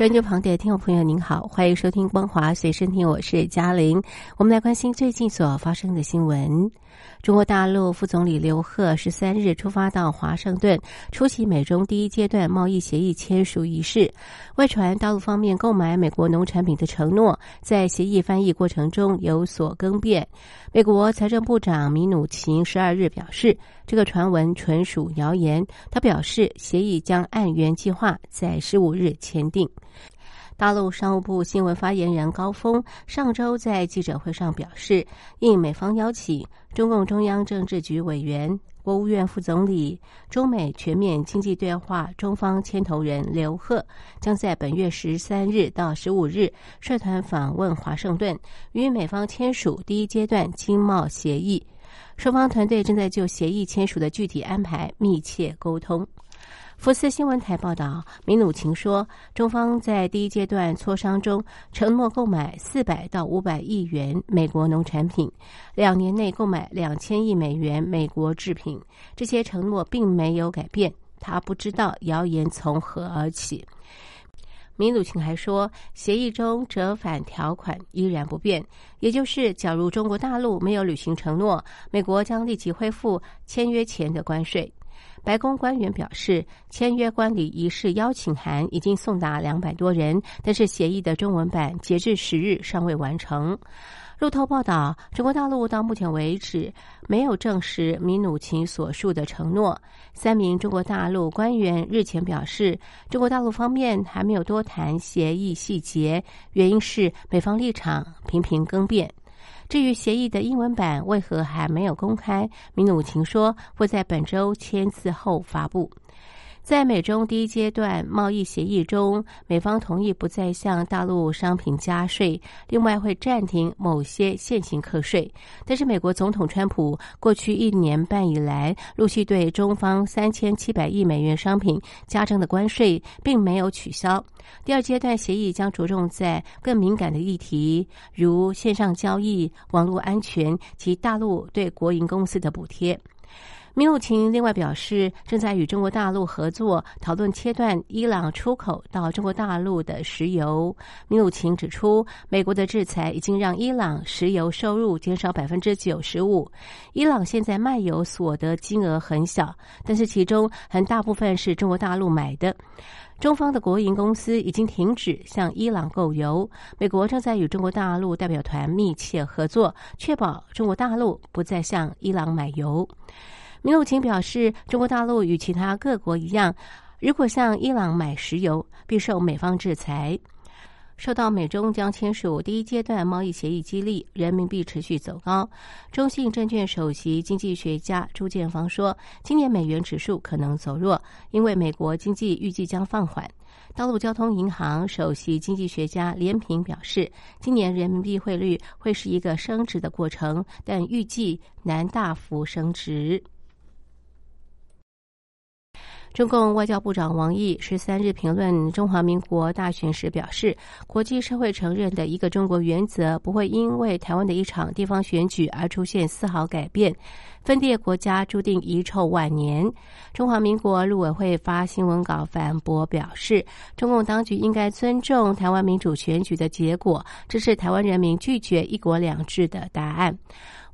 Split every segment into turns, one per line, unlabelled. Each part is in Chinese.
收音机旁的听众朋友，您好，欢迎收听《光华随身听》，我是嘉玲。我们来关心最近所发生的新闻。中国大陆副总理刘鹤十三日出发到华盛顿，出席美中第一阶段贸易协议签署仪式。外传大陆方面购买美国农产品的承诺，在协议翻译过程中有所更变。美国财政部长米努钦十二日表示，这个传闻纯属谣言。他表示，协议将按原计划在十五日签订。大陆商务部新闻发言人高峰上周在记者会上表示，应美方邀请，中共中央政治局委员、国务院副总理、中美全面经济对话中方牵头人刘鹤，将在本月十三日到十五日率团访问华盛顿，与美方签署第一阶段经贸协议。双方团队正在就协议签署的具体安排密切沟通。福斯新闻台报道，米努琴说，中方在第一阶段磋商中承诺购买四百到五百亿元美国农产品，两年内购买两千亿美元美国制品。这些承诺并没有改变。他不知道谣言从何而起。米努琴还说，协议中折返条款依然不变，也就是假如中国大陆没有履行承诺，美国将立即恢复签约前的关税。白宫官员表示，签约观礼仪式邀请函已经送达两百多人，但是协议的中文版截至十日尚未完成。路透报道，中国大陆到目前为止没有证实米努琴所述的承诺。三名中国大陆官员日前表示，中国大陆方面还没有多谈协议细节，原因是美方立场频频更变。至于协议的英文版为何还没有公开，米努琴说会在本周签字后发布。在美中第一阶段贸易协议中，美方同意不再向大陆商品加税，另外会暂停某些现行课税。但是，美国总统川普过去一年半以来，陆续对中方三千七百亿美元商品加征的关税并没有取消。第二阶段协议将着重在更敏感的议题，如线上交易、网络安全及大陆对国营公司的补贴。米努琴另外表示，正在与中国大陆合作讨论切断伊朗出口到中国大陆的石油。米努琴指出，美国的制裁已经让伊朗石油收入减少百分之九十五。伊朗现在卖油所得金额很小，但是其中很大部分是中国大陆买的。中方的国营公司已经停止向伊朗购油。美国正在与中国大陆代表团密切合作，确保中国大陆不再向伊朗买油。米鲁琴表示，中国大陆与其他各国一样，如果向伊朗买石油，必受美方制裁。受到美中将签署第一阶段贸易协议激励，人民币持续走高。中信证券首席经济学家朱建芳说，今年美元指数可能走弱，因为美国经济预计将放缓。道路交通银行首席经济学家连平表示，今年人民币汇率会是一个升值的过程，但预计难大幅升值。中共外交部长王毅十三日评论中华民国大选时表示，国际社会承认的一个中国原则不会因为台湾的一场地方选举而出现丝毫改变，分裂国家注定遗臭万年。中华民国陆委会发新闻稿反驳表示，中共当局应该尊重台湾民主选举的结果，这是台湾人民拒绝一国两制的答案。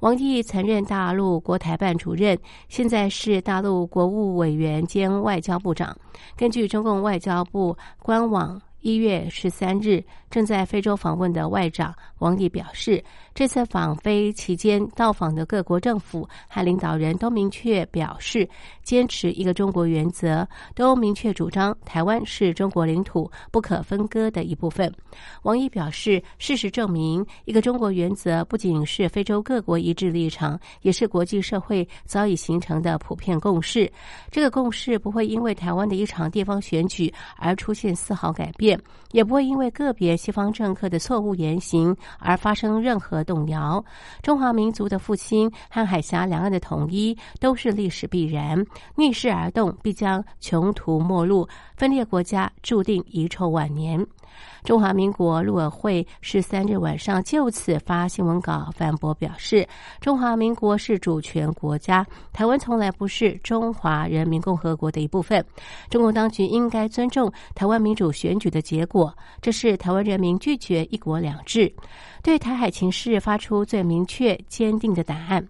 王毅曾任大陆国台办主任，现在是大陆国务委员兼外交部长。根据中共外交部官网，一月十三日。正在非洲访问的外长王毅表示，这次访非期间到访的各国政府和领导人都明确表示坚持一个中国原则，都明确主张台湾是中国领土不可分割的一部分。王毅表示，事实证明，一个中国原则不仅是非洲各国一致立场，也是国际社会早已形成的普遍共识。这个共识不会因为台湾的一场地方选举而出现丝毫改变，也不会因为个别。西方政客的错误言行而发生任何动摇。中华民族的复兴和海峡两岸的统一都是历史必然，逆势而动必将穷途末路，分裂国家注定遗臭万年。中华民国陆委会十三日晚上就此发新闻稿反驳，表示中华民国是主权国家，台湾从来不是中华人民共和国的一部分。中共当局应该尊重台湾民主选举的结果，这是台湾人民拒绝一国两制，对台海情势发出最明确坚定的答案。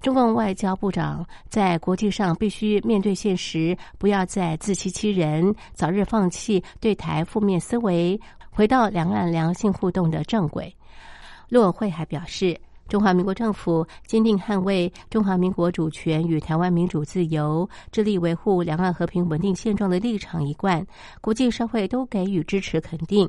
中共外交部长在国际上必须面对现实，不要再自欺欺人，早日放弃对台负面思维，回到两岸良性互动的正轨。陆委会还表示。中华民国政府坚定捍卫中华民国主权与台湾民主自由，致力维护两岸和平稳定现状的立场一贯，国际社会都给予支持肯定。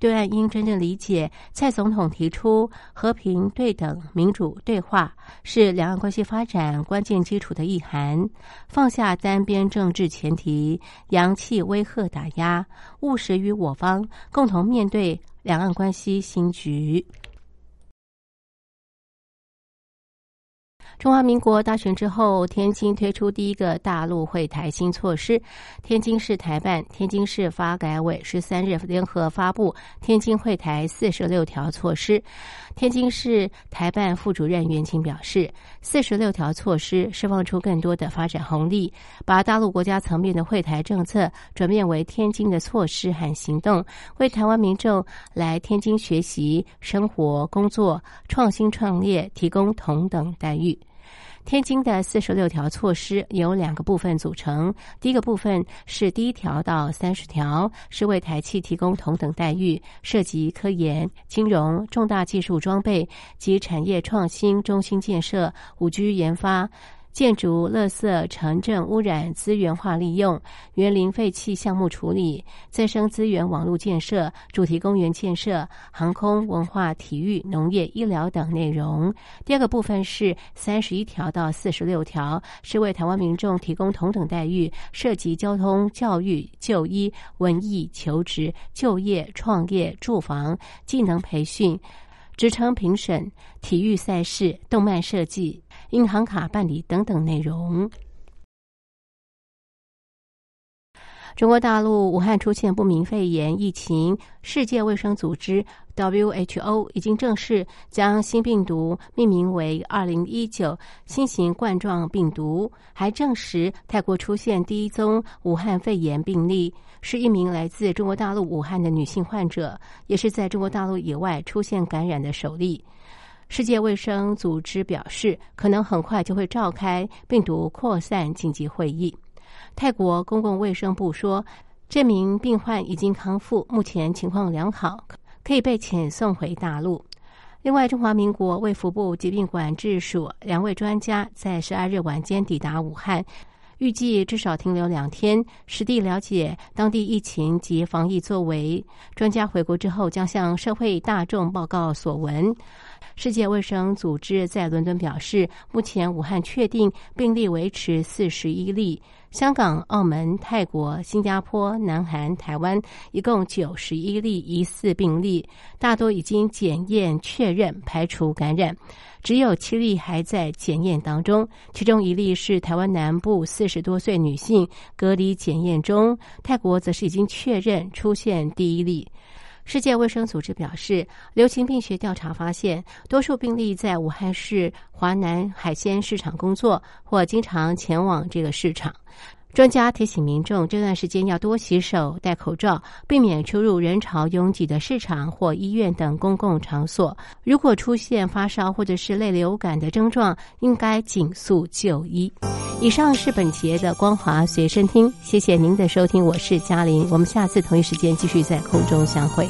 对岸应真正理解蔡总统提出和平、对等、民主对话是两岸关系发展关键基础的意涵，放下单边政治前提，扬弃威吓打压，务实与我方共同面对两岸关系新局。中华民国大选之后，天津推出第一个大陆会台新措施。天津市台办、天津市发改委十三日联合发布《天津会台四十六条措施》。天津市台办副主任袁琴表示，四十六条措施释放出更多的发展红利，把大陆国家层面的会台政策转变为天津的措施和行动，为台湾民众来天津学习、生活、工作、创新创业提供同等待遇。天津的四十六条措施由两个部分组成。第一个部分是第一条到三十条，是为台企提供同等待遇，涉及科研、金融、重大技术装备及产业创新中心建设、五 G 研发。建筑、垃圾、城镇污染资源化利用、园林废弃项目处理、再生资源网络建设、主题公园建设、航空、文化、体育、农业、医疗等内容。第二个部分是三十一条到四十六条，是为台湾民众提供同等待遇，涉及交通、教育、就医、文艺、求职、就业、创业、住房、技能培训。职称评审、体育赛事、动漫设计、银行卡办理等等内容。中国大陆武汉出现不明肺炎疫情，世界卫生组织 WHO 已经正式将新病毒命名为“二零一九新型冠状病毒”，还证实泰国出现第一宗武汉肺炎病例，是一名来自中国大陆武汉的女性患者，也是在中国大陆以外出现感染的首例。世界卫生组织表示，可能很快就会召开病毒扩散紧急会议。泰国公共卫生部说，这名病患已经康复，目前情况良好，可以被遣送回大陆。另外，中华民国卫福部疾病管制署两位专家在十二日晚间抵达武汉，预计至少停留两天，实地了解当地疫情及防疫作为。专家回国之后，将向社会大众报告所闻。世界卫生组织在伦敦表示，目前武汉确定病例维持四十一例。香港、澳门、泰国、新加坡、南韩、台湾一共九十一例疑似病例，大多已经检验确认排除感染，只有七例还在检验当中。其中一例是台湾南部四十多岁女性，隔离检验中。泰国则是已经确认出现第一例。世界卫生组织表示，流行病学调查发现，多数病例在武汉市华南海鲜市场工作，或经常前往这个市场。专家提醒民众，这段时间要多洗手、戴口罩，避免出入人潮拥挤的市场或医院等公共场所。如果出现发烧或者是类流感的症状，应该紧速就医。以上是本节的光华随身听，谢谢您的收听，我是嘉玲，我们下次同一时间继续在空中相会。